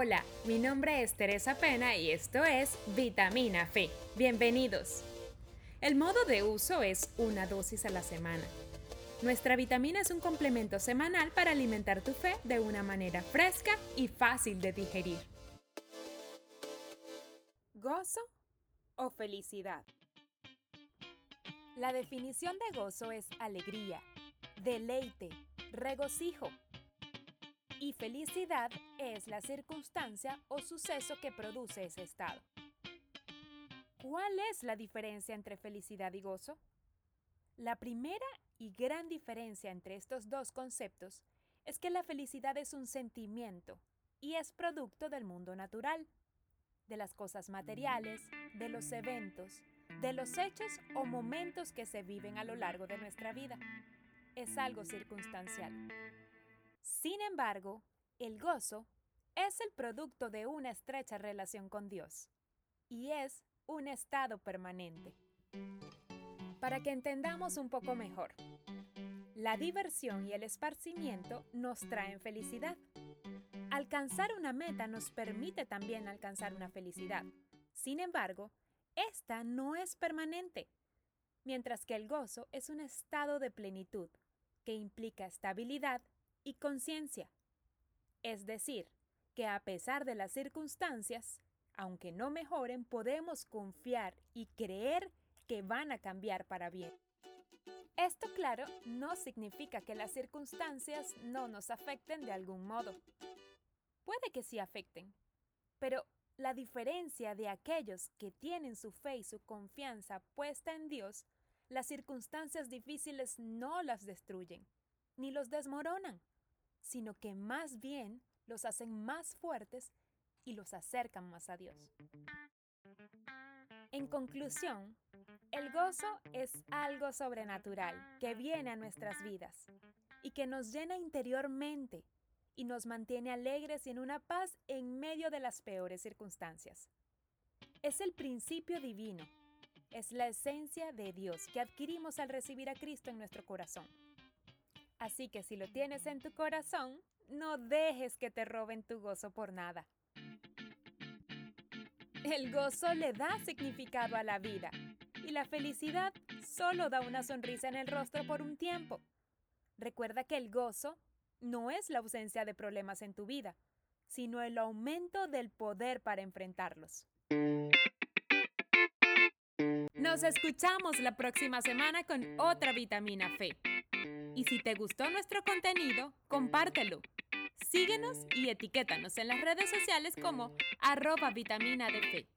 Hola, mi nombre es Teresa Pena y esto es Vitamina Fe. Bienvenidos. El modo de uso es una dosis a la semana. Nuestra vitamina es un complemento semanal para alimentar tu fe de una manera fresca y fácil de digerir. ¿Gozo o felicidad? La definición de gozo es alegría, deleite, regocijo y felicidad es la circunstancia o suceso que produce ese estado. ¿Cuál es la diferencia entre felicidad y gozo? La primera y gran diferencia entre estos dos conceptos es que la felicidad es un sentimiento y es producto del mundo natural, de las cosas materiales, de los eventos, de los hechos o momentos que se viven a lo largo de nuestra vida. Es algo circunstancial. Sin embargo, el gozo es el producto de una estrecha relación con Dios y es un estado permanente. Para que entendamos un poco mejor, la diversión y el esparcimiento nos traen felicidad. Alcanzar una meta nos permite también alcanzar una felicidad. Sin embargo, esta no es permanente, mientras que el gozo es un estado de plenitud que implica estabilidad y conciencia. Es decir, que a pesar de las circunstancias, aunque no mejoren, podemos confiar y creer que van a cambiar para bien. Esto, claro, no significa que las circunstancias no nos afecten de algún modo. Puede que sí afecten, pero la diferencia de aquellos que tienen su fe y su confianza puesta en Dios, las circunstancias difíciles no las destruyen, ni los desmoronan, sino que más bien los hacen más fuertes y los acercan más a Dios. En conclusión, el gozo es algo sobrenatural que viene a nuestras vidas y que nos llena interiormente y nos mantiene alegres y en una paz en medio de las peores circunstancias. Es el principio divino, es la esencia de Dios que adquirimos al recibir a Cristo en nuestro corazón. Así que si lo tienes en tu corazón, no dejes que te roben tu gozo por nada. El gozo le da significado a la vida y la felicidad solo da una sonrisa en el rostro por un tiempo. Recuerda que el gozo no es la ausencia de problemas en tu vida, sino el aumento del poder para enfrentarlos. Nos escuchamos la próxima semana con otra vitamina fe. Y si te gustó nuestro contenido, compártelo. Síguenos y etiquétanos en las redes sociales como arroba vitamina fe.